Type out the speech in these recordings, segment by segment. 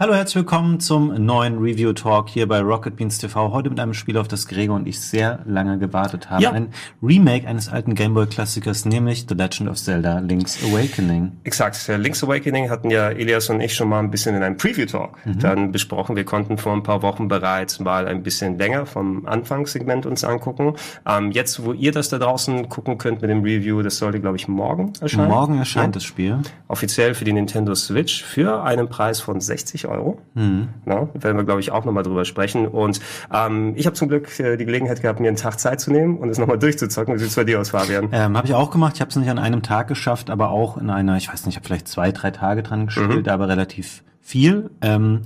Hallo, herzlich willkommen zum neuen Review Talk hier bei Rocket Beans TV. Heute mit einem Spiel, auf das Gregor und ich sehr lange gewartet haben. Ja. Ein Remake eines alten Gameboy-Klassikers, nämlich The Legend of Zelda Link's Awakening. Exakt. Link's Awakening hatten ja Elias und ich schon mal ein bisschen in einem Preview Talk mhm. dann besprochen. Wir konnten vor ein paar Wochen bereits mal ein bisschen länger vom Anfangssegment uns angucken. Ähm, jetzt, wo ihr das da draußen gucken könnt mit dem Review, das sollte, glaube ich, morgen erscheinen. Morgen erscheint ja. das Spiel. Offiziell für die Nintendo Switch für einen Preis von 60 Euro. Mhm. Na, werden wir, glaube ich, auch nochmal drüber sprechen. Und ähm, ich habe zum Glück äh, die Gelegenheit gehabt, mir einen Tag Zeit zu nehmen und es nochmal durchzuzocken. Wie sieht es bei dir aus, Fabian? Ähm, habe ich auch gemacht. Ich habe es nicht an einem Tag geschafft, aber auch in einer, ich weiß nicht, ich habe vielleicht zwei, drei Tage dran gespielt, mhm. aber relativ viel. Ähm,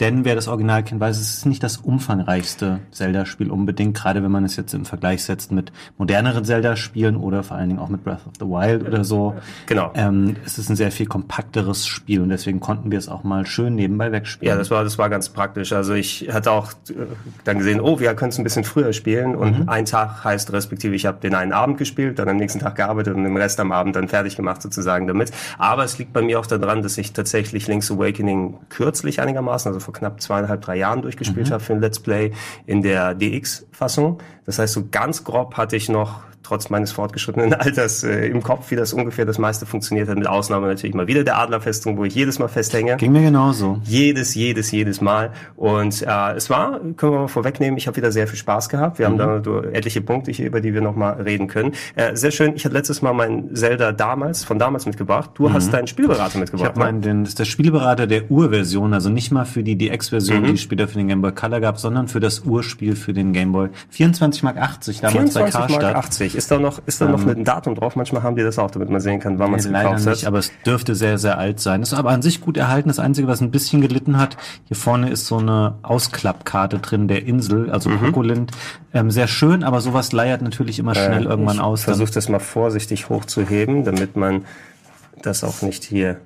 denn wer das Original kennt, weiß, es ist nicht das umfangreichste Zelda-Spiel unbedingt, gerade wenn man es jetzt im Vergleich setzt mit moderneren Zelda-Spielen oder vor allen Dingen auch mit Breath of the Wild oder so. Genau. Ähm, es ist ein sehr viel kompakteres Spiel und deswegen konnten wir es auch mal schön nebenbei wegspielen. Ja, das war, das war ganz praktisch. Also ich hatte auch äh, dann gesehen, oh, wir können es ein bisschen früher spielen und mhm. ein Tag heißt respektive, ich habe den einen Abend gespielt, dann am nächsten Tag gearbeitet und den Rest am Abend dann fertig gemacht sozusagen damit. Aber es liegt bei mir auch daran, dass ich tatsächlich Link's Awakening kürzlich einigermaßen, also vor knapp zweieinhalb, drei Jahren durchgespielt mhm. habe für ein Let's Play in der DX-Fassung. Das heißt, so ganz grob hatte ich noch trotz meines fortgeschrittenen Alters äh, im Kopf, wie das ungefähr das meiste funktioniert hat, mit Ausnahme natürlich mal wieder der Adlerfestung, wo ich jedes Mal festhänge. Ging mir genauso. Jedes, jedes, jedes Mal. Und äh, es war, können wir mal vorwegnehmen, ich habe wieder sehr viel Spaß gehabt. Wir mhm. haben da etliche Punkte hier, über die wir nochmal reden können. Äh, sehr schön, ich hatte letztes Mal mein Zelda damals, von damals mitgebracht. Du mhm. hast deinen Spielberater mitgebracht. Ich habe meinen, den, das ist der Spielberater der Urversion, also nicht mal für die DX-Version, mhm. die es später für den Game Boy Color gab, sondern für das Urspiel für den Game Boy. 24 Mark 80 damals 24 bei Karstadt. Mark 80. Ist da noch, ist da noch noch einem Datum drauf. Manchmal haben die das auch, damit man sehen kann, wann man es gekauft hat. Nicht, aber es dürfte sehr, sehr alt sein. ist aber an sich gut erhalten. Das Einzige, was ein bisschen gelitten hat, hier vorne ist so eine Ausklappkarte drin der Insel, also mhm. Kokolind. Ähm, sehr schön, aber sowas leiert natürlich immer schnell äh, irgendwann aus. Versuch das mal vorsichtig hochzuheben, damit man das auch nicht hier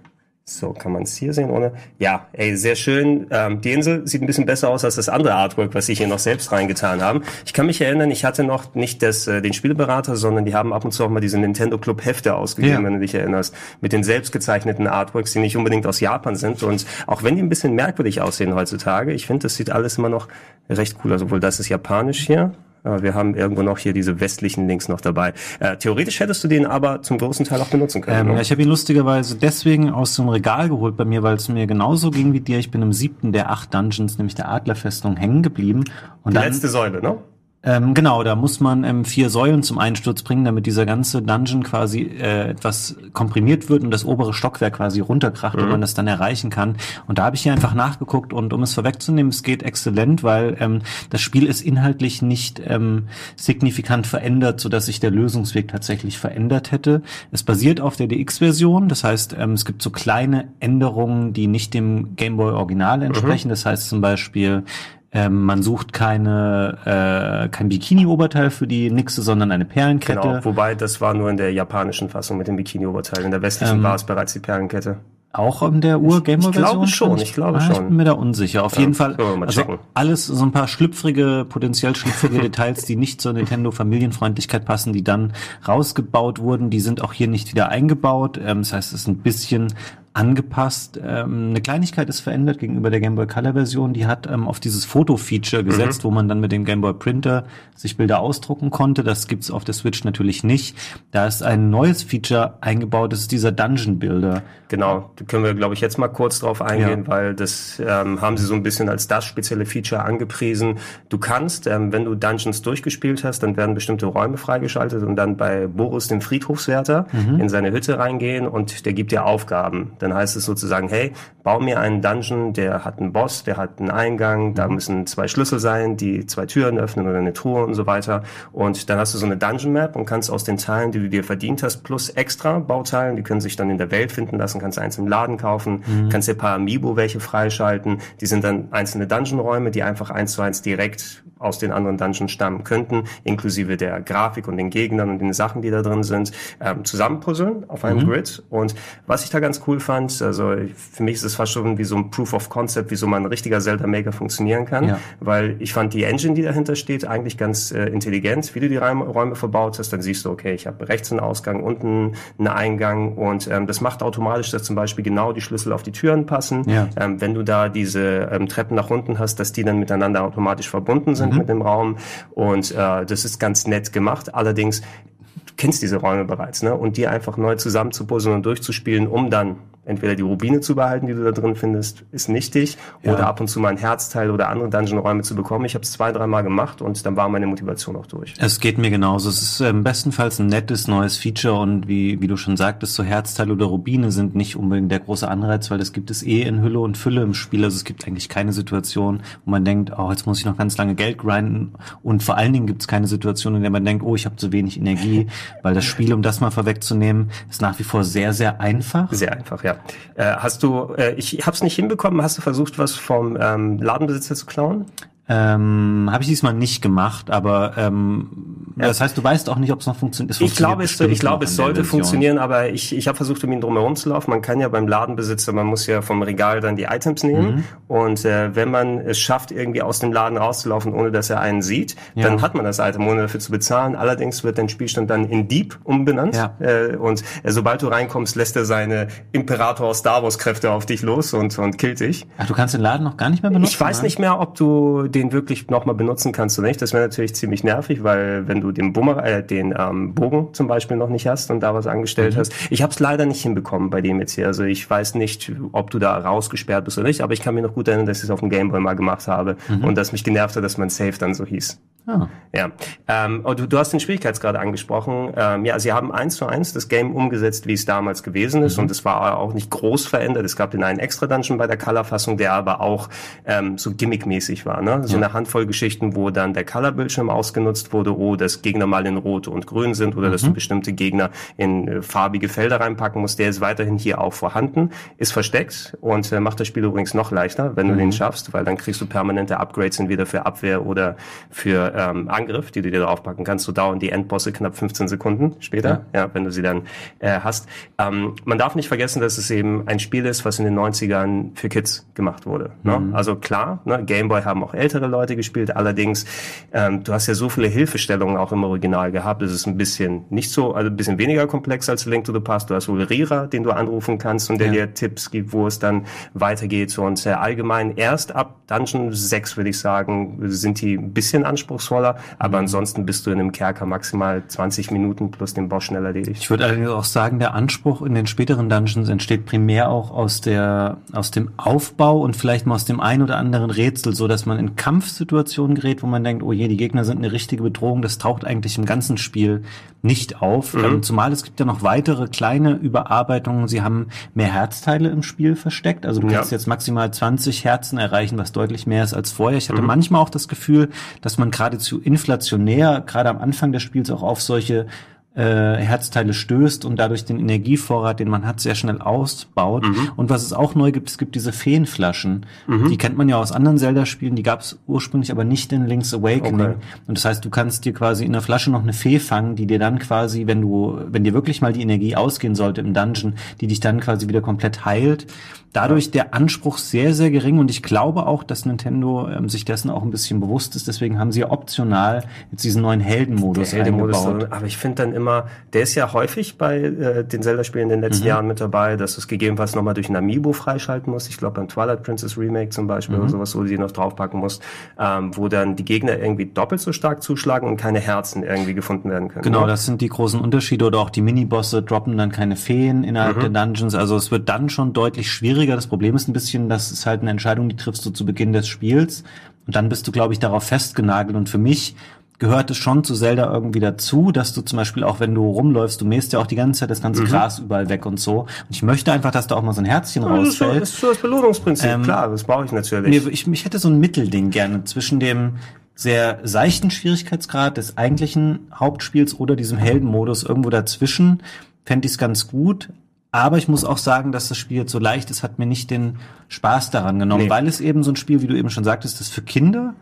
so, kann man es hier sehen ohne? Ja, ey, sehr schön. Ähm, die Insel sieht ein bisschen besser aus als das andere Artwork, was sie hier noch selbst reingetan haben. Ich kann mich erinnern, ich hatte noch nicht das, äh, den Spielberater, sondern die haben ab und zu auch mal diese Nintendo Club Hefte ausgegeben, ja. wenn du dich erinnerst, mit den selbst gezeichneten Artworks, die nicht unbedingt aus Japan sind. Und auch wenn die ein bisschen merkwürdig aussehen heutzutage, ich finde, das sieht alles immer noch recht cool aus. Obwohl das ist japanisch hier, wir haben irgendwo noch hier diese westlichen Links noch dabei. Äh, theoretisch hättest du den aber zum großen Teil auch benutzen können. Ähm, ne? ja, ich habe ihn lustigerweise deswegen aus dem Regal geholt bei mir, weil es mir genauso ging wie dir. Ich bin im siebten der acht Dungeons, nämlich der Adlerfestung, hängen geblieben. Und Die dann, letzte Säule, ne? Ähm, genau, da muss man ähm, vier Säulen zum Einsturz bringen, damit dieser ganze Dungeon quasi äh, etwas komprimiert wird und das obere Stockwerk quasi runterkracht mhm. und man das dann erreichen kann. Und da habe ich hier einfach nachgeguckt und um es vorwegzunehmen, es geht exzellent, weil ähm, das Spiel ist inhaltlich nicht ähm, signifikant verändert, so dass sich der Lösungsweg tatsächlich verändert hätte. Es basiert auf der DX-Version, das heißt, ähm, es gibt so kleine Änderungen, die nicht dem Game Boy Original entsprechen. Mhm. Das heißt zum Beispiel ähm, man sucht keine äh, kein Bikini-Oberteil für die Nixe, sondern eine Perlenkette. Genau, wobei das war nur in der japanischen Fassung mit dem Bikini-Oberteil. In der westlichen ähm, war es bereits die Perlenkette. Auch in der Ur-Gamer-Version? Ich glaube schon, ich glaube ah, schon. Ich bin mir da unsicher. Auf ja, jeden Fall, also alles so ein paar schlüpfrige, potenziell schlüpfrige Details, die nicht zur Nintendo-Familienfreundlichkeit passen, die dann rausgebaut wurden, die sind auch hier nicht wieder eingebaut. Ähm, das heißt, es ist ein bisschen angepasst. Ähm, eine Kleinigkeit ist verändert gegenüber der Game Boy Color Version. Die hat ähm, auf dieses Foto-Feature gesetzt, mhm. wo man dann mit dem Game Boy Printer sich Bilder ausdrucken konnte. Das gibt's auf der Switch natürlich nicht. Da ist ein neues Feature eingebaut. Das ist dieser Dungeon Builder. Genau, da können wir, glaube ich, jetzt mal kurz drauf eingehen, ja. weil das ähm, haben sie so ein bisschen als das spezielle Feature angepriesen. Du kannst, ähm, wenn du Dungeons durchgespielt hast, dann werden bestimmte Räume freigeschaltet und dann bei Boris, dem Friedhofswärter, mhm. in seine Hütte reingehen und der gibt dir Aufgaben. Dann heißt es sozusagen, hey, bau mir einen Dungeon, der hat einen Boss, der hat einen Eingang, da mhm. müssen zwei Schlüssel sein, die zwei Türen öffnen oder eine Truhe und so weiter. Und dann hast du so eine Dungeon Map und kannst aus den Teilen, die du dir verdient hast, plus extra Bauteilen, die können sich dann in der Welt finden lassen, kannst eins im Laden kaufen, mhm. kannst dir paar Amiibo welche freischalten. Die sind dann einzelne Dungeon-Räume, die einfach eins zu eins direkt aus den anderen Dungeons stammen könnten, inklusive der Grafik und den Gegnern und den Sachen, die da drin sind, ähm, zusammenpuzzeln auf einem mhm. Grid. Und was ich da ganz cool fand, also für mich ist es fast schon wie so ein Proof of Concept, wie so ein richtiger Zelda Maker funktionieren kann, ja. weil ich fand die Engine, die dahinter steht, eigentlich ganz äh, intelligent, wie du die Räume verbaut hast. Dann siehst du, okay, ich habe rechts einen Ausgang, unten einen Eingang und ähm, das macht automatisch, dass zum Beispiel genau die Schlüssel auf die Türen passen. Ja. Ähm, wenn du da diese ähm, Treppen nach unten hast, dass die dann miteinander automatisch verbunden sind mhm. mit dem Raum und äh, das ist ganz nett gemacht. Allerdings du kennst diese Räume bereits, ne? Und die einfach neu zusammenzupuzzeln und durchzuspielen, um dann entweder die Rubine zu behalten, die du da drin findest, ist nichtig, ja. oder ab und zu mal ein Herzteil oder andere Dungeon-Räume zu bekommen. Ich habe es zwei, dreimal gemacht und dann war meine Motivation auch durch. Es geht mir genauso. Es ist ähm, bestenfalls ein nettes neues Feature und wie, wie du schon sagtest, so Herzteile oder Rubine sind nicht unbedingt der große Anreiz, weil das gibt es eh in Hülle und Fülle im Spiel. Also es gibt eigentlich keine Situation, wo man denkt, oh, jetzt muss ich noch ganz lange Geld grinden und vor allen Dingen gibt es keine Situation, in der man denkt, oh, ich habe zu wenig Energie, weil das Spiel, um das mal vorwegzunehmen, ist nach wie vor sehr, sehr einfach. Sehr einfach, ja. Äh, hast du, äh, ich habe es nicht hinbekommen, hast du versucht, was vom ähm, Ladenbesitzer zu klauen? Ähm, Habe ich diesmal nicht gemacht, aber ähm, ja. das heißt, du weißt auch nicht, ob es noch funktioniert. Ich glaube, es, ich glaube, es sollte funktionieren, aber ich, ich habe versucht, um ihn drumherum zu laufen. Man kann ja beim Ladenbesitzer, man muss ja vom Regal dann die Items nehmen mhm. und äh, wenn man es schafft, irgendwie aus dem Laden rauszulaufen, ohne dass er einen sieht, ja. dann hat man das Item, ohne dafür zu bezahlen. Allerdings wird dein Spielstand dann in Dieb umbenannt ja. äh, und äh, sobald du reinkommst, lässt er seine Imperator Star Wars Kräfte auf dich los und und killt dich. Ach, du kannst den Laden noch gar nicht mehr benutzen? Ich weiß nicht mehr, ob du den den wirklich nochmal benutzen kannst du nicht. Das wäre natürlich ziemlich nervig, weil wenn du den Bummer, äh, den ähm, Bogen zum Beispiel noch nicht hast und da was angestellt mhm. hast. Ich habe es leider nicht hinbekommen bei dem jetzt hier. Also ich weiß nicht, ob du da rausgesperrt bist oder nicht, aber ich kann mir noch gut erinnern, dass ich es auf dem Gameboy mal gemacht habe mhm. und dass mich genervt hat, dass mein Save dann so hieß. Ah. Ja. Ähm, oh, du, du hast den Schwierigkeitsgrad angesprochen. Ähm, ja, sie haben eins zu eins das Game umgesetzt, wie es damals gewesen ist. Mhm. Und es war auch nicht groß verändert. Es gab den einen extra Dungeon bei der Color-Fassung, der aber auch ähm, so gimmickmäßig war. Ne? So ja. eine Handvoll Geschichten, wo dann der Color-Bildschirm ausgenutzt wurde, oh, dass Gegner mal in Rot und Grün sind oder mhm. dass du bestimmte Gegner in äh, farbige Felder reinpacken musst. Der ist weiterhin hier auch vorhanden, ist versteckt und äh, macht das Spiel übrigens noch leichter, wenn mhm. du den schaffst, weil dann kriegst du permanente Upgrades entweder für Abwehr oder für ähm, Angriff, die du dir draufpacken kannst. Du dauern die Endbosse knapp 15 Sekunden später, ja, ja wenn du sie dann äh, hast. Ähm, man darf nicht vergessen, dass es eben ein Spiel ist, was in den 90ern für Kids gemacht wurde. Ne? Mhm. Also klar, ne, Gameboy haben auch ältere Leute gespielt, allerdings ähm, du hast ja so viele Hilfestellungen auch im Original gehabt. Es ist ein bisschen nicht so, also ein bisschen weniger komplex als Link to the Past. Du hast wohl Rira, den du anrufen kannst und der ja. dir Tipps gibt, wo es dann weitergeht. Und äh, allgemein erst ab Dungeon 6, würde ich sagen, sind die ein bisschen anspruchsvoll anspruchsvoller, aber mhm. ansonsten bist du in einem Kerker maximal 20 Minuten plus den Boss schnell erledigt. Ich würde allerdings auch sagen, der Anspruch in den späteren Dungeons entsteht primär auch aus der, aus dem Aufbau und vielleicht mal aus dem ein oder anderen Rätsel, so dass man in Kampfsituationen gerät, wo man denkt, oh je, die Gegner sind eine richtige Bedrohung. Das taucht eigentlich im ganzen Spiel nicht auf. Mhm. Ähm, zumal es gibt ja noch weitere kleine Überarbeitungen. Sie haben mehr Herzteile im Spiel versteckt. Also du kannst ja. jetzt maximal 20 Herzen erreichen, was deutlich mehr ist als vorher. Ich hatte mhm. manchmal auch das Gefühl, dass man geradezu inflationär, gerade am Anfang des Spiels auch auf solche äh, Herzteile stößt und dadurch den Energievorrat, den man hat, sehr schnell ausbaut. Mhm. Und was es auch neu gibt, es gibt diese Feenflaschen. Mhm. Die kennt man ja aus anderen Zelda-Spielen, die gab es ursprünglich aber nicht in Link's Awakening. Okay. Und das heißt, du kannst dir quasi in der Flasche noch eine Fee fangen, die dir dann quasi, wenn du, wenn dir wirklich mal die Energie ausgehen sollte im Dungeon, die dich dann quasi wieder komplett heilt dadurch der Anspruch sehr, sehr gering und ich glaube auch, dass Nintendo ähm, sich dessen auch ein bisschen bewusst ist. Deswegen haben sie ja optional jetzt diesen neuen Heldenmodus Heldenmodus, eingebaut. Aber ich finde dann immer, der ist ja häufig bei äh, den Zelda-Spielen in den letzten mhm. Jahren mit dabei, dass du es gegebenenfalls nochmal durch ein Amiibo freischalten musst. Ich glaube beim Twilight Princess Remake zum Beispiel mhm. oder sowas, wo du die noch draufpacken musst, ähm, wo dann die Gegner irgendwie doppelt so stark zuschlagen und keine Herzen irgendwie gefunden werden können. Genau, ne? das sind die großen Unterschiede oder auch die Minibosse droppen dann keine Feen innerhalb mhm. der Dungeons. Also es wird dann schon deutlich schwieriger schwieriger. Das Problem ist ein bisschen, dass es halt eine Entscheidung, die triffst du zu Beginn des Spiels. Und dann bist du, glaube ich, darauf festgenagelt. Und für mich gehört es schon zu Zelda irgendwie dazu, dass du zum Beispiel auch, wenn du rumläufst, du mähst ja auch die ganze Zeit das ganze mhm. Gras überall weg und so. Und ich möchte einfach, dass da auch mal so ein Herzchen ja, rausfällt. Das ist so das Belohnungsprinzip, ähm, klar, das brauche ich natürlich. Mir, ich, ich hätte so ein Mittelding gerne zwischen dem sehr seichten Schwierigkeitsgrad des eigentlichen Hauptspiels oder diesem Heldenmodus irgendwo dazwischen. Fände ich es ganz gut, aber ich muss auch sagen, dass das Spiel jetzt so leicht ist, hat mir nicht den Spaß daran genommen, nee. weil es eben so ein Spiel, wie du eben schon sagtest, ist für Kinder.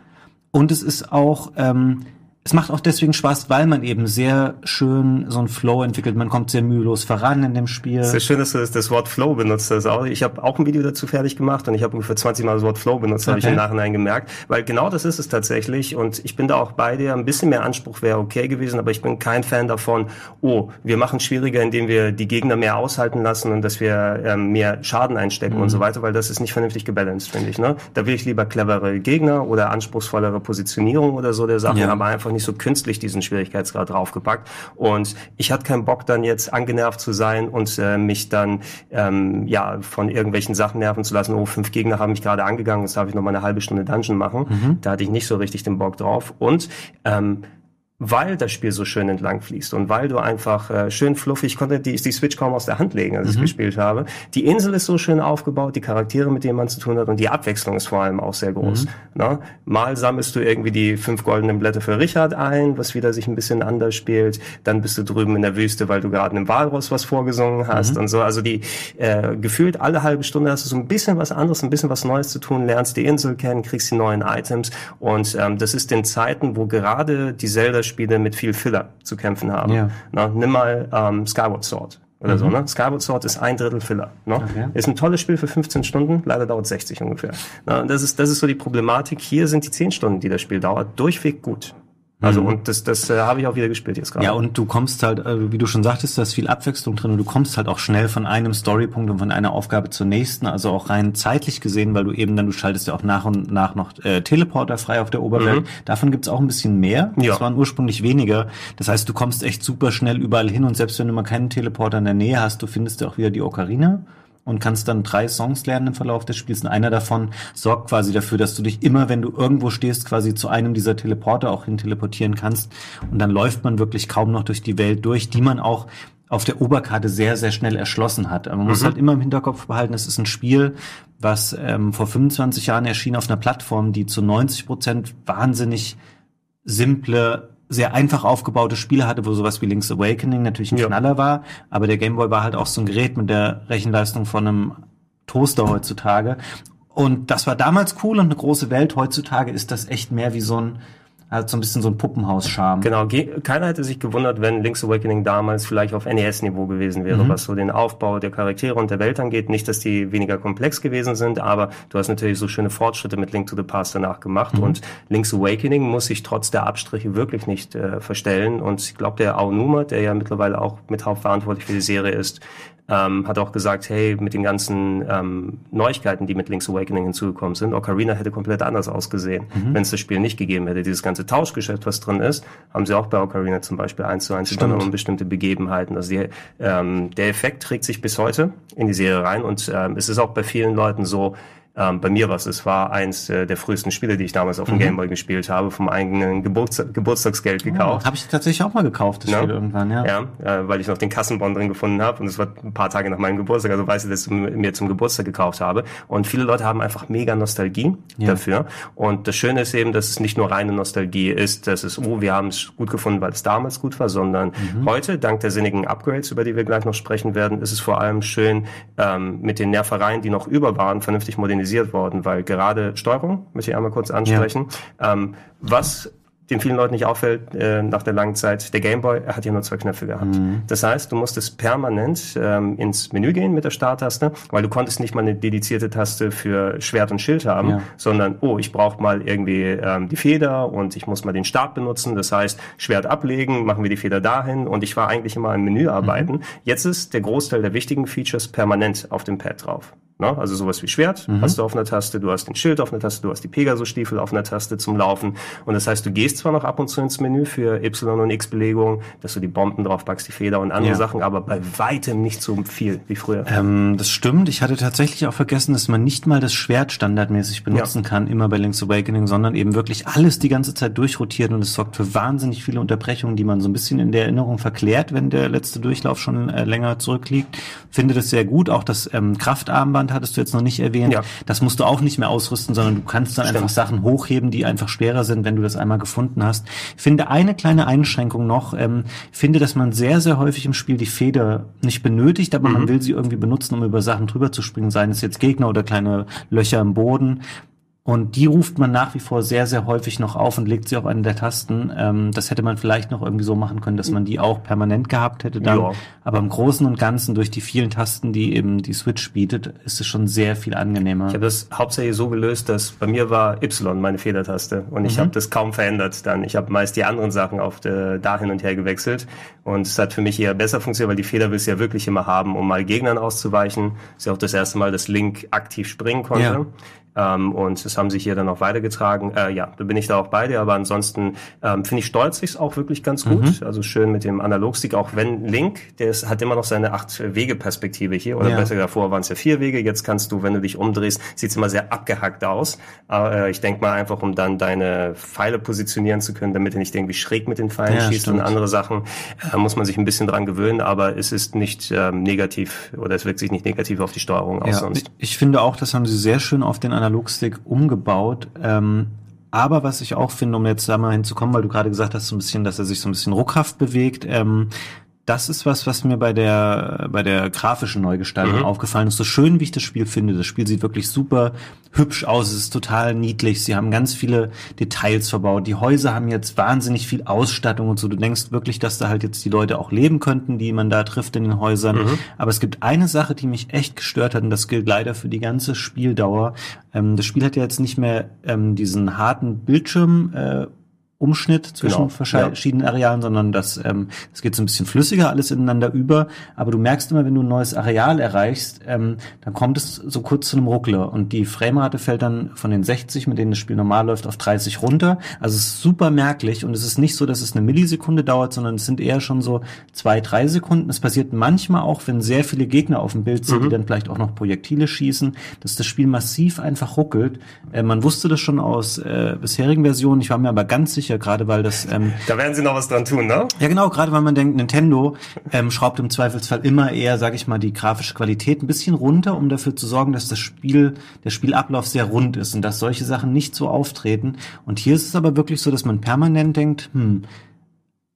Und es ist auch, ähm, es macht auch deswegen Spaß, weil man eben sehr schön so einen Flow entwickelt. Man kommt sehr mühelos voran in dem Spiel. Sehr schön, dass du das, Wort Flow benutzt hast. Auch. Ich habe auch ein Video dazu fertig gemacht und ich habe ungefähr 20 Mal das Wort Flow benutzt, okay. habe ich im Nachhinein gemerkt. Weil genau das ist es tatsächlich. Und ich bin da auch bei dir. Ein bisschen mehr Anspruch wäre okay gewesen, aber ich bin kein Fan davon, oh, wir machen schwieriger, indem wir die Gegner mehr aushalten lassen und dass wir ähm, mehr Schaden einstecken mhm. und so weiter, weil das ist nicht vernünftig gebalanced, finde ich. Ne? Da will ich lieber clevere Gegner oder anspruchsvollere Positionierung oder so der Sachen, ja. aber einfach nicht so künstlich diesen Schwierigkeitsgrad draufgepackt. Und ich hatte keinen Bock dann jetzt angenervt zu sein und äh, mich dann ähm, ja von irgendwelchen Sachen nerven zu lassen. Oh, fünf Gegner haben mich gerade angegangen, jetzt darf ich noch mal eine halbe Stunde Dungeon machen. Mhm. Da hatte ich nicht so richtig den Bock drauf. Und ähm, weil das Spiel so schön entlang fließt und weil du einfach äh, schön fluffig, konnte die, die Switch kaum aus der Hand legen, als mhm. ich gespielt habe. Die Insel ist so schön aufgebaut, die Charaktere, mit denen man zu tun hat und die Abwechslung ist vor allem auch sehr groß. Mhm. Na? Mal sammelst du irgendwie die fünf goldenen Blätter für Richard ein, was wieder sich ein bisschen anders spielt. Dann bist du drüben in der Wüste, weil du gerade einem Walross was vorgesungen hast mhm. und so. Also die äh, gefühlt alle halbe Stunde hast du so ein bisschen was anderes, ein bisschen was Neues zu tun, lernst die Insel kennen, kriegst die neuen Items und ähm, das ist in Zeiten, wo gerade die Zelda Spiele mit viel Filler zu kämpfen haben. Ja. Na, nimm mal ähm, Skyward Sword oder mhm. so. Ne? Skyward Sword ist ein Drittel Filler. Ne? Okay. Ist ein tolles Spiel für 15 Stunden, leider dauert 60 ungefähr. Na, das, ist, das ist so die Problematik. Hier sind die 10 Stunden, die das Spiel dauert, durchweg gut. Also mhm. und das, das äh, habe ich auch wieder gespielt jetzt gerade. Ja, und du kommst halt, äh, wie du schon sagtest, da ist viel Abwechslung drin und du kommst halt auch schnell von einem Storypunkt und von einer Aufgabe zur nächsten, also auch rein zeitlich gesehen, weil du eben dann, du schaltest ja auch nach und nach noch äh, Teleporter frei auf der Oberwelt. Mhm. Davon gibt's auch ein bisschen mehr. Ja. Das waren ursprünglich weniger. Das heißt, du kommst echt super schnell überall hin und selbst wenn du mal keinen Teleporter in der Nähe hast, du findest ja auch wieder die Ocarina und kannst dann drei Songs lernen im Verlauf des Spiels. Und einer davon sorgt quasi dafür, dass du dich immer, wenn du irgendwo stehst, quasi zu einem dieser Teleporter auch hin teleportieren kannst. Und dann läuft man wirklich kaum noch durch die Welt durch, die man auch auf der Oberkarte sehr, sehr schnell erschlossen hat. Aber man mhm. muss halt immer im Hinterkopf behalten, es ist ein Spiel, was ähm, vor 25 Jahren erschien auf einer Plattform, die zu 90 Prozent wahnsinnig simple sehr einfach aufgebaute Spiele hatte, wo sowas wie Link's Awakening natürlich ein ja. Knaller war, aber der Game Boy war halt auch so ein Gerät mit der Rechenleistung von einem Toaster heutzutage. Und das war damals cool und eine große Welt. Heutzutage ist das echt mehr wie so ein hat so ein bisschen so ein Puppenhaus-Charme. Genau, keiner hätte sich gewundert, wenn Link's Awakening damals vielleicht auf NES-Niveau gewesen wäre, mhm. was so den Aufbau der Charaktere und der Welt angeht. Nicht, dass die weniger komplex gewesen sind, aber du hast natürlich so schöne Fortschritte mit Link to the Past danach gemacht mhm. und Link's Awakening muss sich trotz der Abstriche wirklich nicht äh, verstellen und ich glaube, der Aonuma, der ja mittlerweile auch mit hauptverantwortlich für die Serie ist, ähm, hat auch gesagt, hey, mit den ganzen ähm, Neuigkeiten, die mit Link's Awakening hinzugekommen sind, Ocarina hätte komplett anders ausgesehen, mhm. wenn es das Spiel nicht gegeben hätte. Dieses ganze Tauschgeschäft, was drin ist, haben sie auch bei Ocarina zum Beispiel eins zu eins übernommen um bestimmte Begebenheiten. Also die, ähm, der Effekt trägt sich bis heute in die Serie rein und ähm, es ist auch bei vielen Leuten so, ähm, bei mir was. Es war eins äh, der frühesten Spiele, die ich damals auf dem mhm. Gameboy gespielt habe, vom eigenen Geburts Geburtstagsgeld gekauft. Oh, habe ich tatsächlich auch mal gekauft, das ja? Spiel irgendwann, ja. Ja, äh, weil ich noch den Kassenbon drin gefunden habe und es war ein paar Tage nach meinem Geburtstag, also weiß ich, dass ich mir zum Geburtstag gekauft habe. Und viele Leute haben einfach mega Nostalgie ja. dafür. Und das Schöne ist eben, dass es nicht nur reine Nostalgie ist, dass es, oh, wir haben es gut gefunden, weil es damals gut war, sondern mhm. heute, dank der sinnigen Upgrades, über die wir gleich noch sprechen werden, ist es vor allem schön, ähm, mit den Nervereien, die noch über waren, vernünftig modernisiert kritisiert worden, weil gerade Steuerung, möchte ich einmal kurz ansprechen, ja. ähm, was den vielen Leuten nicht auffällt äh, nach der langen Zeit, der Gameboy, er hat ja nur zwei Knöpfe gehabt. Mhm. Das heißt, du musstest permanent ähm, ins Menü gehen mit der Starttaste, weil du konntest nicht mal eine dedizierte Taste für Schwert und Schild haben, ja. sondern, oh, ich brauche mal irgendwie ähm, die Feder und ich muss mal den Start benutzen. Das heißt, Schwert ablegen, machen wir die Feder dahin und ich war eigentlich immer im Menü arbeiten. Mhm. Jetzt ist der Großteil der wichtigen Features permanent auf dem Pad drauf. Ne? Also sowas wie Schwert mhm. hast du auf einer Taste, du hast den Schild auf einer Taste, du hast die Pegasus-Stiefel auf einer Taste zum Laufen. Und das heißt, du gehst zwar noch ab und zu ins Menü für Y- und X-Belegung, dass du die Bomben drauf packst, die Feder und andere ja. Sachen, aber bei weitem nicht so viel wie früher. Ähm, das stimmt. Ich hatte tatsächlich auch vergessen, dass man nicht mal das Schwert standardmäßig benutzen ja. kann, immer bei Link's Awakening, sondern eben wirklich alles die ganze Zeit durchrotiert und es sorgt für wahnsinnig viele Unterbrechungen, die man so ein bisschen in der Erinnerung verklärt, wenn der letzte Durchlauf schon äh, länger zurückliegt. Finde das sehr gut. Auch das ähm, Kraftarmband Armband hattest du jetzt noch nicht erwähnt. Ja. Das musst du auch nicht mehr ausrüsten, sondern du kannst dann Stimmt. einfach Sachen hochheben, die einfach schwerer sind, wenn du das einmal gefunden hast. Ich finde eine kleine Einschränkung noch, ähm, finde, dass man sehr, sehr häufig im Spiel die Feder nicht benötigt, aber mhm. man will sie irgendwie benutzen, um über Sachen drüber zu springen, seien es jetzt Gegner oder kleine Löcher im Boden. Und die ruft man nach wie vor sehr, sehr häufig noch auf und legt sie auf eine der Tasten. Ähm, das hätte man vielleicht noch irgendwie so machen können, dass man die auch permanent gehabt hätte dann. Ja. Aber im Großen und Ganzen durch die vielen Tasten, die eben die Switch bietet, ist es schon sehr viel angenehmer. Ich habe das hauptsächlich so gelöst, dass bei mir war Y meine Federtaste und ich mhm. habe das kaum verändert dann. Ich habe meist die anderen Sachen auf de, da hin und her gewechselt und es hat für mich eher besser funktioniert, weil die Feder willst du ja wirklich immer haben, um mal Gegnern auszuweichen. Das ist ja auch das erste Mal, dass Link aktiv springen konnte. Ja. Ähm, und das haben sie hier dann auch weitergetragen. Äh, ja, da bin ich da auch bei dir, aber ansonsten ähm, finde ich steuert sich auch wirklich ganz gut. Mhm. Also schön mit dem Analogstick, auch wenn Link, der ist, hat immer noch seine acht Wege Perspektive hier, oder ja. besser davor waren es ja vier Wege. Jetzt kannst du, wenn du dich umdrehst, sieht es immer sehr abgehackt aus. Äh, ich denke mal einfach, um dann deine Pfeile positionieren zu können, damit du nicht irgendwie schräg mit den Pfeilen ja, schießt stimmt. und andere Sachen, äh, muss man sich ein bisschen dran gewöhnen, aber es ist nicht ähm, negativ oder es wirkt sich nicht negativ auf die Steuerung aus ja, sonst. Ich, ich finde auch, das haben sie sehr schön auf den Analogstick umgebaut. Ähm, aber was ich auch finde, um jetzt da mal hinzukommen, weil du gerade gesagt hast, so ein bisschen, dass er sich so ein bisschen ruckhaft bewegt, ähm, das ist was, was mir bei der, bei der grafischen Neugestaltung mhm. aufgefallen ist. So schön, wie ich das Spiel finde. Das Spiel sieht wirklich super hübsch aus. Es ist total niedlich. Sie haben ganz viele Details verbaut. Die Häuser haben jetzt wahnsinnig viel Ausstattung und so. Du denkst wirklich, dass da halt jetzt die Leute auch leben könnten, die man da trifft in den Häusern. Mhm. Aber es gibt eine Sache, die mich echt gestört hat und das gilt leider für die ganze Spieldauer. Ähm, das Spiel hat ja jetzt nicht mehr ähm, diesen harten Bildschirm, äh, Umschnitt zwischen genau, verschiedenen ja. Arealen, sondern das, ähm, das geht so ein bisschen flüssiger alles ineinander über. Aber du merkst immer, wenn du ein neues Areal erreichst, ähm, dann kommt es so kurz zu einem Ruckler und die Framerate fällt dann von den 60, mit denen das Spiel normal läuft, auf 30 runter. Also es ist super merklich und es ist nicht so, dass es eine Millisekunde dauert, sondern es sind eher schon so zwei, drei Sekunden. Es passiert manchmal auch, wenn sehr viele Gegner auf dem Bild sind, mhm. die dann vielleicht auch noch Projektile schießen, dass das Spiel massiv einfach ruckelt. Äh, man wusste das schon aus äh, bisherigen Versionen. Ich war mir aber ganz sicher, sicher, gerade weil das. Ähm, da werden sie noch was dran tun, ne? Ja, genau, gerade weil man denkt, Nintendo ähm, schraubt im Zweifelsfall immer eher, sage ich mal, die grafische Qualität ein bisschen runter, um dafür zu sorgen, dass das Spiel, der Spielablauf sehr rund ist und dass solche Sachen nicht so auftreten. Und hier ist es aber wirklich so, dass man permanent denkt, hm,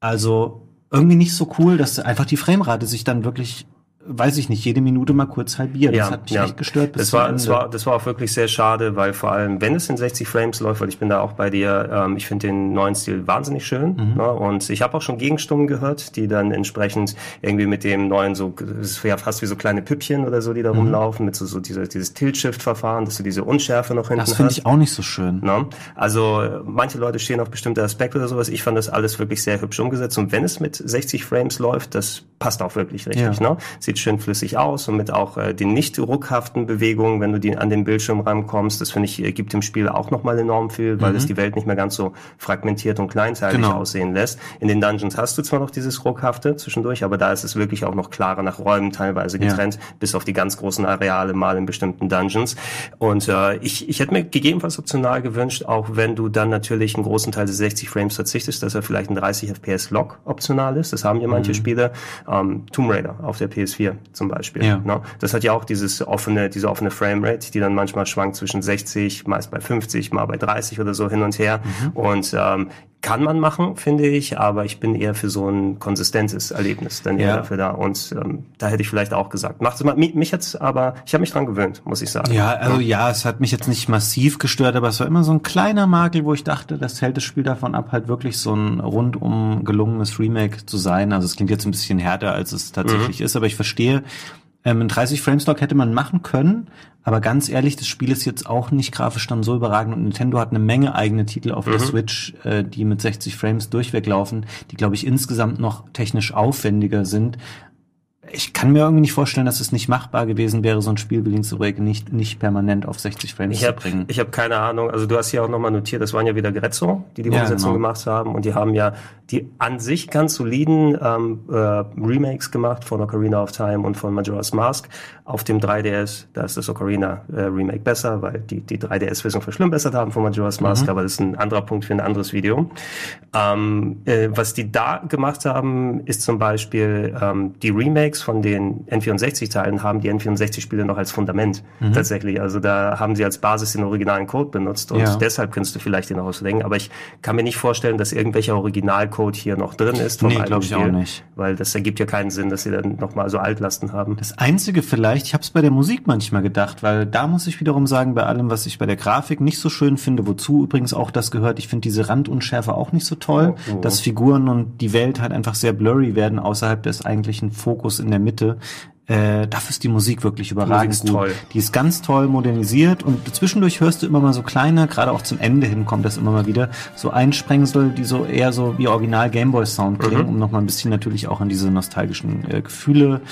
also irgendwie nicht so cool, dass einfach die Framerate sich dann wirklich weiß ich nicht, jede Minute mal kurz halbieren. Ja, das hat mich ja. echt gestört. Das war, das war, das war auch wirklich sehr schade, weil vor allem, wenn es in 60 Frames läuft, weil ich bin da auch bei dir, ähm, ich finde den neuen Stil wahnsinnig schön. Mhm. Ne? Und ich habe auch schon Gegenstimmen gehört, die dann entsprechend irgendwie mit dem neuen so, es ist ja fast wie so kleine Püppchen oder so, die da mhm. rumlaufen, mit so, so dieser, dieses Tilt-Shift-Verfahren, dass du diese Unschärfe noch hinten. Das finde ich auch nicht so schön. Ne? Also manche Leute stehen auf bestimmte Aspekte oder sowas. Ich fand das alles wirklich sehr hübsch umgesetzt. Und wenn es mit 60 Frames läuft, das passt auch wirklich richtig. Ja. Ne? Sieht schön flüssig aus und mit auch äh, den nicht ruckhaften Bewegungen, wenn du die an den Bildschirm rankommst. Das finde ich, äh, gibt dem Spiel auch nochmal enorm viel, weil mhm. es die Welt nicht mehr ganz so fragmentiert und kleinteilig genau. aussehen lässt. In den Dungeons hast du zwar noch dieses ruckhafte zwischendurch, aber da ist es wirklich auch noch klarer nach Räumen teilweise getrennt, ja. bis auf die ganz großen Areale mal in bestimmten Dungeons. Und äh, ich, ich hätte mir gegebenenfalls optional gewünscht, auch wenn du dann natürlich einen großen Teil des 60 Frames verzichtest, dass er vielleicht ein 30 FPS Lock optional ist. Das haben ja manche mhm. Spiele. Ähm, Tomb Raider auf der PS4 zum Beispiel. Ja. Ne? Das hat ja auch dieses offene, diese offene Framerate, die dann manchmal schwankt zwischen 60, meist bei 50, mal bei 30 oder so hin und her. Mhm. Und ähm, kann man machen, finde ich, aber ich bin eher für so ein konsistentes Erlebnis dann eher ja. dafür da. Und ähm, da hätte ich vielleicht auch gesagt, macht es mal. Mich, mich jetzt aber, ich habe mich dran gewöhnt, muss ich sagen. Ja, also ja. ja, es hat mich jetzt nicht massiv gestört, aber es war immer so ein kleiner Makel, wo ich dachte, das hält das Spiel davon ab, halt wirklich so ein rundum gelungenes Remake zu sein. Also es klingt jetzt ein bisschen härter, als es tatsächlich mhm. ist, aber ich verstehe, ähm, ein 30 Frames Lock hätte man machen können, aber ganz ehrlich, das Spiel ist jetzt auch nicht grafisch dann so überragend und Nintendo hat eine Menge eigene Titel auf mhm. der Switch, äh, die mit 60 Frames durchweglaufen, die glaube ich insgesamt noch technisch aufwendiger sind ich kann mir irgendwie nicht vorstellen, dass es nicht machbar gewesen wäre, so ein Spiel wie Link's Awakening nicht, nicht permanent auf 60 Frames ich hab, zu bringen. Ich habe keine Ahnung. Also du hast hier auch nochmal notiert, das waren ja wieder Grezzo, die die ja, Umsetzung genau. gemacht haben. Und die haben ja die an sich ganz soliden ähm, äh, Remakes gemacht von Ocarina of Time und von Majora's Mask auf dem 3DS. Da ist das Ocarina äh, Remake besser, weil die die 3DS-Version verschlimmbessert haben von Majora's Mask. Mhm. Aber das ist ein anderer Punkt für ein anderes Video. Ähm, äh, was die da gemacht haben, ist zum Beispiel ähm, die Remakes von den N64-Teilen haben die N64-Spiele noch als Fundament mhm. tatsächlich. Also da haben sie als Basis den originalen Code benutzt und ja. deshalb kannst du vielleicht den ausdenken. Aber ich kann mir nicht vorstellen, dass irgendwelcher Originalcode hier noch drin ist vom nee, alten Spiel, ich auch nicht. weil das ergibt ja keinen Sinn, dass sie dann nochmal so Altlasten haben. Das Einzige vielleicht, ich habe es bei der Musik manchmal gedacht, weil da muss ich wiederum sagen, bei allem, was ich bei der Grafik nicht so schön finde, wozu übrigens auch das gehört, ich finde diese Randunschärfe auch nicht so toll, oh, oh. dass Figuren und die Welt halt einfach sehr blurry werden außerhalb des eigentlichen Fokus in der Mitte. Äh, dafür ist die Musik wirklich überragend die gut. Toll. Die ist ganz toll modernisiert und zwischendurch hörst du immer mal so kleine, gerade auch zum Ende hin kommt das immer mal wieder, so Einsprengsel, die so eher so wie Original Gameboy Sound klingen, mhm. um nochmal ein bisschen natürlich auch an diese nostalgischen äh, Gefühle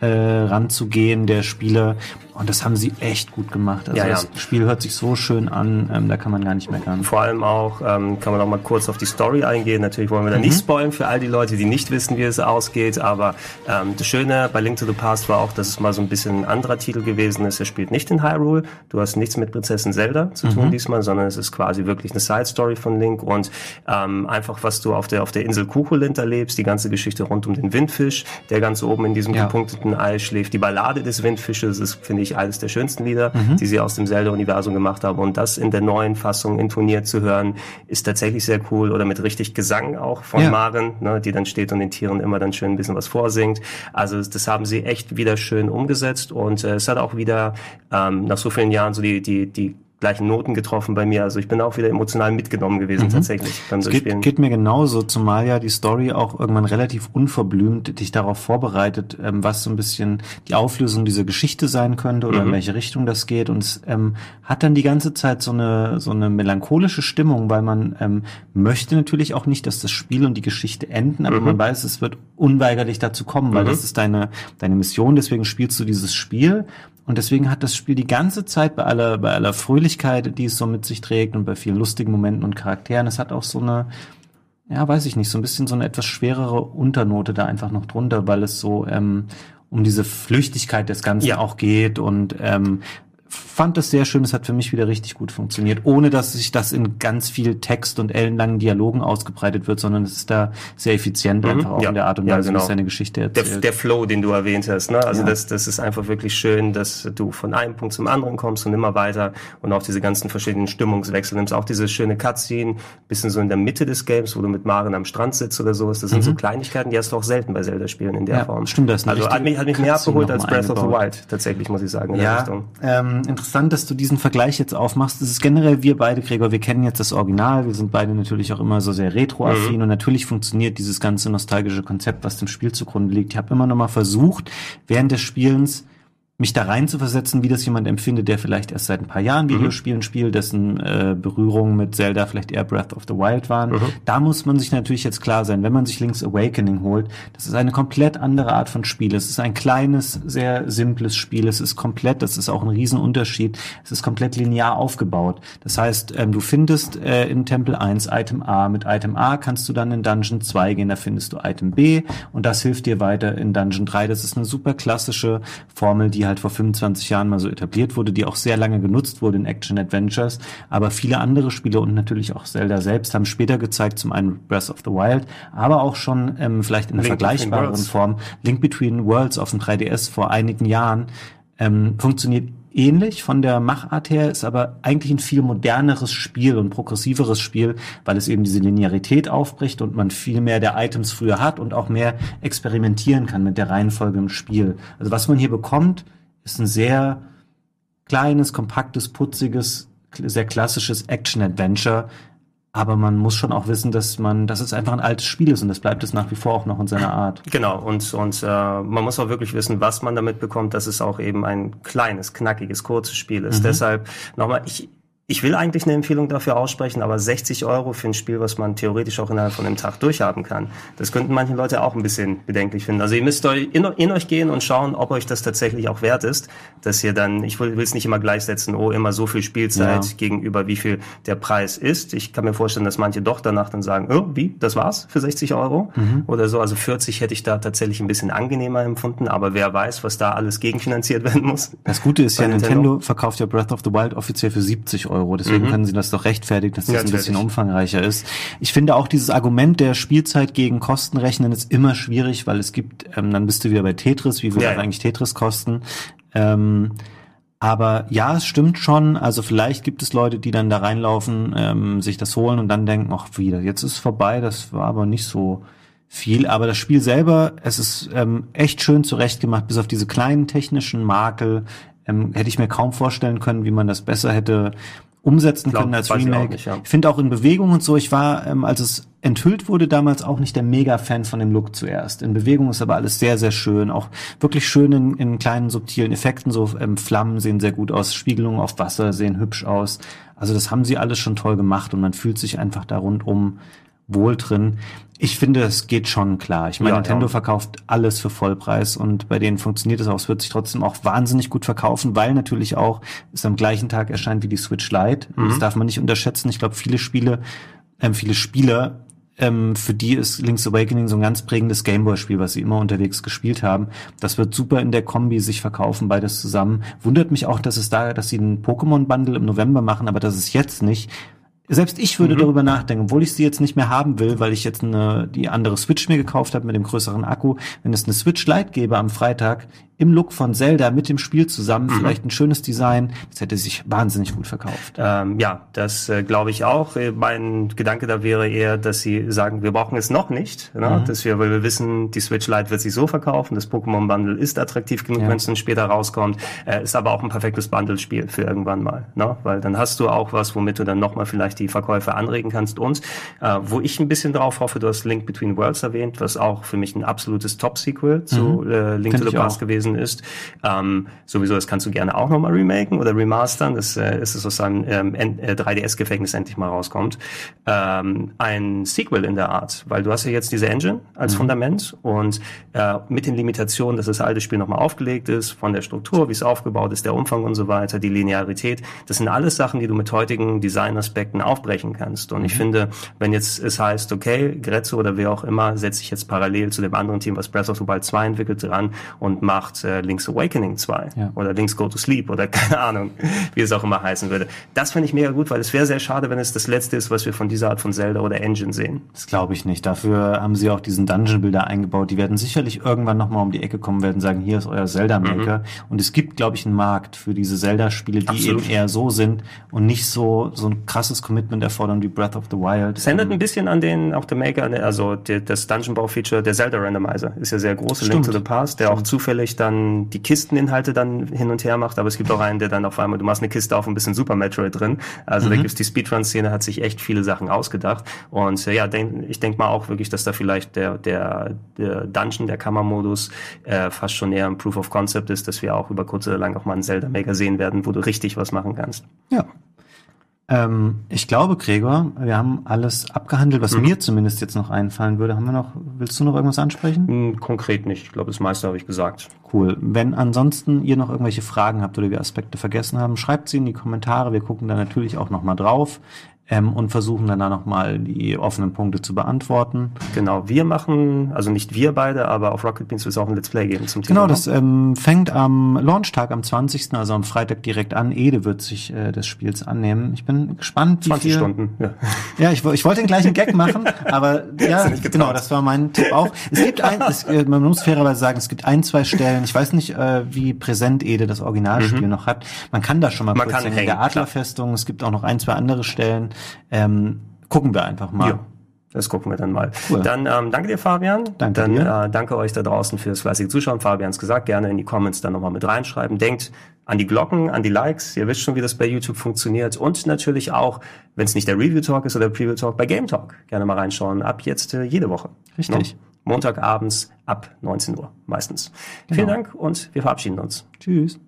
äh, ranzugehen der Spieler. Und das haben sie echt gut gemacht. Also ja, ja. das Spiel hört sich so schön an, ähm, da kann man gar nicht meckern. Vor allem auch, ähm, kann man auch mal kurz auf die Story eingehen. Natürlich wollen wir da mhm. nicht spoilen für all die Leute, die nicht wissen, wie es ausgeht. Aber ähm, das Schöne bei Link to the Past war auch, dass es mal so ein bisschen ein anderer Titel gewesen ist. Er spielt nicht in Hyrule. Du hast nichts mit Prinzessin Zelda zu tun mhm. diesmal, sondern es ist quasi wirklich eine Side Story von Link und ähm, einfach, was du auf der auf der Insel Kukulint erlebst, die ganze Geschichte rund um den Windfisch, der ganz oben in diesem ja. gepunkteten Ei schläft. Die Ballade des Windfisches ist, finde ich, eines der schönsten Lieder, mhm. die sie aus dem Zelda-Universum gemacht haben. Und das in der neuen Fassung intoniert zu hören, ist tatsächlich sehr cool. Oder mit richtig Gesang auch von ja. Maren, ne, die dann steht und den Tieren immer dann schön ein bisschen was vorsingt. Also das haben sie echt wieder schön umgesetzt. Und äh, es hat auch wieder ähm, nach so vielen Jahren so die, die, die gleichen Noten getroffen bei mir. Also ich bin auch wieder emotional mitgenommen gewesen mhm. tatsächlich beim es geht, geht mir genauso, zumal ja die Story auch irgendwann relativ unverblümt dich darauf vorbereitet, ähm, was so ein bisschen die Auflösung dieser Geschichte sein könnte oder mhm. in welche Richtung das geht. Und es ähm, hat dann die ganze Zeit so eine so eine melancholische Stimmung, weil man ähm, möchte natürlich auch nicht, dass das Spiel und die Geschichte enden, aber mhm. man weiß, es wird unweigerlich dazu kommen, weil mhm. das ist deine deine Mission. Deswegen spielst du dieses Spiel und deswegen hat das Spiel die ganze Zeit bei aller, bei aller Fröhlichkeit, die es so mit sich trägt und bei vielen lustigen Momenten und Charakteren, es hat auch so eine, ja, weiß ich nicht, so ein bisschen so eine etwas schwerere Unternote da einfach noch drunter, weil es so ähm, um diese Flüchtigkeit des Ganzen ja. auch geht und ähm, fand das sehr schön. Es hat für mich wieder richtig gut funktioniert, ohne dass sich das in ganz viel Text und ellenlangen Dialogen ausgebreitet wird, sondern es ist da sehr effizient mhm. einfach auch ja. in der Art und Weise, ja, genau. wie es seine Geschichte erzählt. Der, der, Flow, den du erwähnt hast, ne? Also ja. das, das ist einfach wirklich schön, dass du von einem Punkt zum anderen kommst und immer weiter und auch diese ganzen verschiedenen Stimmungswechsel nimmst. Auch diese schöne Cutscene, bisschen so in der Mitte des Games, wo du mit Maren am Strand sitzt oder sowas. Das sind mhm. so Kleinigkeiten, die hast du auch selten bei Zelda-Spielen in der ja, Form. Stimmt, das Also hat mich, hat mich mehr abgeholt als Breath eingebaut. of the Wild, tatsächlich, muss ich sagen, in ja, der Richtung. Ähm, interessant, dass du diesen Vergleich jetzt aufmachst. Das ist generell wir beide, Gregor, wir kennen jetzt das Original. Wir sind beide natürlich auch immer so sehr retro-affin mhm. und natürlich funktioniert dieses ganze nostalgische Konzept, was dem Spiel zugrunde liegt. Ich habe immer noch mal versucht, während des Spielens mich da rein zu versetzen, wie das jemand empfindet, der vielleicht erst seit ein paar Jahren mhm. Videospielen mhm. spielt, dessen äh, Berührungen mit Zelda vielleicht eher Breath of the Wild waren. Mhm. Da muss man sich natürlich jetzt klar sein, wenn man sich Link's Awakening holt, das ist eine komplett andere Art von Spiel. Es ist ein kleines, sehr simples Spiel. Es ist komplett, das ist auch ein Riesenunterschied. Es ist komplett linear aufgebaut. Das heißt, ähm, du findest äh, in Tempel 1 Item A. Mit Item A kannst du dann in Dungeon 2 gehen, da findest du Item B und das hilft dir weiter in Dungeon 3. Das ist eine super klassische Formel, die halt vor 25 Jahren mal so etabliert wurde, die auch sehr lange genutzt wurde in Action-Adventures. Aber viele andere Spiele und natürlich auch Zelda selbst haben später gezeigt, zum einen Breath of the Wild, aber auch schon ähm, vielleicht in einer vergleichbaren Form Link Between Worlds auf dem 3DS vor einigen Jahren ähm, funktioniert ähnlich von der Machart her, ist aber eigentlich ein viel moderneres Spiel und progressiveres Spiel, weil es eben diese Linearität aufbricht und man viel mehr der Items früher hat und auch mehr experimentieren kann mit der Reihenfolge im Spiel. Also was man hier bekommt, ist ein sehr kleines, kompaktes, putziges, sehr klassisches Action-Adventure. Aber man muss schon auch wissen, dass man, dass es einfach ein altes Spiel ist und das bleibt es nach wie vor auch noch in seiner Art. Genau, und, und äh, man muss auch wirklich wissen, was man damit bekommt, dass es auch eben ein kleines, knackiges, kurzes Spiel ist. Mhm. Deshalb nochmal, ich, ich will eigentlich eine Empfehlung dafür aussprechen, aber 60 Euro für ein Spiel, was man theoretisch auch innerhalb von einem Tag durchhaben kann, das könnten manche Leute auch ein bisschen bedenklich finden. Also ihr müsst euch in, in euch gehen und schauen, ob euch das tatsächlich auch wert ist, dass ihr dann, ich will es nicht immer gleichsetzen, oh, immer so viel Spielzeit ja. gegenüber wie viel der Preis ist. Ich kann mir vorstellen, dass manche doch danach dann sagen, oh, wie, das war's für 60 Euro mhm. oder so. Also 40 hätte ich da tatsächlich ein bisschen angenehmer empfunden, aber wer weiß, was da alles gegenfinanziert werden muss. Das Gute ist ja, Nintendo, Nintendo verkauft ja Breath of the Wild offiziell für 70 Euro. Euro. Deswegen mhm. können sie das doch rechtfertigen, dass das ja, ein bisschen umfangreicher ist. Ich finde auch dieses Argument der Spielzeit gegen Kostenrechnen ist immer schwierig, weil es gibt, ähm, dann bist du wieder bei Tetris, wie viel ja, eigentlich Tetris kosten. Ähm, aber ja, es stimmt schon. Also vielleicht gibt es Leute, die dann da reinlaufen, ähm, sich das holen und dann denken, ach wieder, jetzt ist es vorbei. Das war aber nicht so viel. Aber das Spiel selber, es ist ähm, echt schön zurechtgemacht, bis auf diese kleinen technischen Makel. Ähm, hätte ich mir kaum vorstellen können, wie man das besser hätte umsetzen Glaub, können als Remake. Ich, ja. ich finde auch in Bewegung und so, ich war, ähm, als es enthüllt wurde, damals auch nicht der Mega-Fan von dem Look zuerst. In Bewegung ist aber alles sehr, sehr schön. Auch wirklich schön in, in kleinen subtilen Effekten. So ähm, Flammen sehen sehr gut aus, Spiegelungen auf Wasser sehen hübsch aus. Also das haben sie alles schon toll gemacht und man fühlt sich einfach da rundum wohl drin. Ich finde, es geht schon klar. Ich meine, ja, Nintendo ja. verkauft alles für Vollpreis und bei denen funktioniert es auch. Es wird sich trotzdem auch wahnsinnig gut verkaufen, weil natürlich auch es am gleichen Tag erscheint wie die Switch Lite. Mhm. Das darf man nicht unterschätzen. Ich glaube, viele Spiele, ähm, viele Spieler ähm, für die ist Link's Awakening so ein ganz prägendes Gameboy-Spiel, was sie immer unterwegs gespielt haben. Das wird super in der Kombi sich verkaufen, beides zusammen. Wundert mich auch, dass es da, dass sie einen Pokémon-Bundle im November machen, aber das ist jetzt nicht. Selbst ich würde mhm. darüber nachdenken, obwohl ich sie jetzt nicht mehr haben will, weil ich jetzt eine, die andere Switch mir gekauft habe mit dem größeren Akku. Wenn es eine Switch Lite gäbe am Freitag, im Look von Zelda mit dem Spiel zusammen, mhm. vielleicht ein schönes Design. Das hätte sich wahnsinnig gut verkauft. Ähm, ja, das äh, glaube ich auch. Äh, mein Gedanke da wäre eher, dass sie sagen, wir brauchen es noch nicht. Ne? Mhm. Dass wir, weil wir wissen, die Switch Lite wird sich so verkaufen, das Pokémon Bundle ist attraktiv genug, ja. wenn es dann später rauskommt. Äh, ist aber auch ein perfektes Bundle-Spiel für irgendwann mal. Ne? Weil dann hast du auch was, womit du dann nochmal vielleicht die Verkäufe anregen kannst. Und äh, wo ich ein bisschen drauf hoffe, du hast Link Between Worlds erwähnt, was auch für mich ein absolutes Top-Sequel zu mhm. äh, Link Find to the Past gewesen gewesen ist. Ähm, sowieso, das kannst du gerne auch nochmal remaken oder remastern. Das äh, ist es aus seinem ähm, äh, 3DS-Gefängnis endlich mal rauskommt. Ähm, ein Sequel in der Art, weil du hast ja jetzt diese Engine als mhm. Fundament und äh, mit den Limitationen, dass das alte Spiel nochmal aufgelegt ist, von der Struktur, wie es aufgebaut ist, der Umfang und so weiter, die Linearität, das sind alles Sachen, die du mit heutigen Designaspekten aufbrechen kannst. Und mhm. ich finde, wenn jetzt es heißt, okay, Grezzo oder wer auch immer setzt sich jetzt parallel zu dem anderen Team, was Breath of the Wild 2 entwickelt, dran und macht äh, Link's Awakening 2 ja. oder Link's Go to Sleep oder keine Ahnung, wie es auch immer heißen würde. Das finde ich mega gut, weil es wäre sehr schade, wenn es das letzte ist, was wir von dieser Art von Zelda oder Engine sehen. Das glaube ich nicht. Dafür haben sie auch diesen Dungeon-Bilder eingebaut. Die werden sicherlich irgendwann nochmal um die Ecke kommen, werden sagen, hier ist euer Zelda-Maker. Mhm. Und es gibt, glaube ich, einen Markt für diese Zelda-Spiele, die Absolut. eben eher so sind und nicht so, so ein krasses Commitment erfordern wie Breath of the Wild. Es ändert ein bisschen an den, auch der Maker, also der, das Dungeon-Bau-Feature, der Zelda-Randomizer ist ja sehr groß, Link to the Past, der Stimmt. auch zufällig dann die Kisteninhalte dann hin und her macht, aber es gibt auch einen, der dann auf einmal, du machst eine Kiste auf ein bisschen Super Metroid drin. Also mhm. da gibt's die Speedrun-Szene, hat sich echt viele Sachen ausgedacht. Und äh, ja, denk, ich denke mal auch wirklich, dass da vielleicht der, der, der Dungeon, der Kammermodus äh, fast schon eher ein Proof of Concept ist, dass wir auch über kurz oder lang auch mal einen Zelda Maker sehen werden, wo du richtig was machen kannst. Ja, ähm, ich glaube, Gregor, wir haben alles abgehandelt, was mhm. mir zumindest jetzt noch einfallen würde. Haben wir noch, willst du noch irgendwas ansprechen? Hm, konkret nicht. Ich glaube, das meiste habe ich gesagt. Cool. Wenn ansonsten ihr noch irgendwelche Fragen habt oder wir Aspekte vergessen haben, schreibt sie in die Kommentare. Wir gucken da natürlich auch nochmal drauf ähm, und versuchen dann da nochmal die offenen Punkte zu beantworten. Genau, wir machen, also nicht wir beide, aber auf Rocket Beans wird es auch ein Let's Play geben zum Thema. Genau, das ähm, fängt am Launchtag am 20., also am Freitag direkt an. Ede wird sich äh, des Spiels annehmen. Ich bin gespannt, wie 20 viel... Stunden, ja. Ja, ich, ich wollte den gleichen Gag machen, aber ja, genau, das war mein Tipp auch. Es gibt ein, es, äh, man muss fairerweise sagen, es gibt ein, zwei Stellen, ich weiß nicht, äh, wie präsent Ede das Originalspiel mhm. noch hat. Man kann da schon mal man kurz hängen, in der Adlerfestung, es gibt auch noch ein, zwei andere Stellen. Ähm, gucken wir einfach mal. Ja. Das gucken wir dann mal. Cool. Dann ähm, danke dir, Fabian. Danke dann dir. Äh, danke euch da draußen fürs fleißige Zuschauen. Fabians gesagt, gerne in die Comments dann nochmal mit reinschreiben. Denkt an die Glocken, an die Likes. Ihr wisst schon, wie das bei YouTube funktioniert. Und natürlich auch, wenn es nicht der Review Talk ist oder der Preview Talk, bei Game Talk. Gerne mal reinschauen. Ab jetzt äh, jede Woche. Richtig. No? Montagabends ab 19 Uhr meistens. Genau. Vielen Dank und wir verabschieden uns. Tschüss.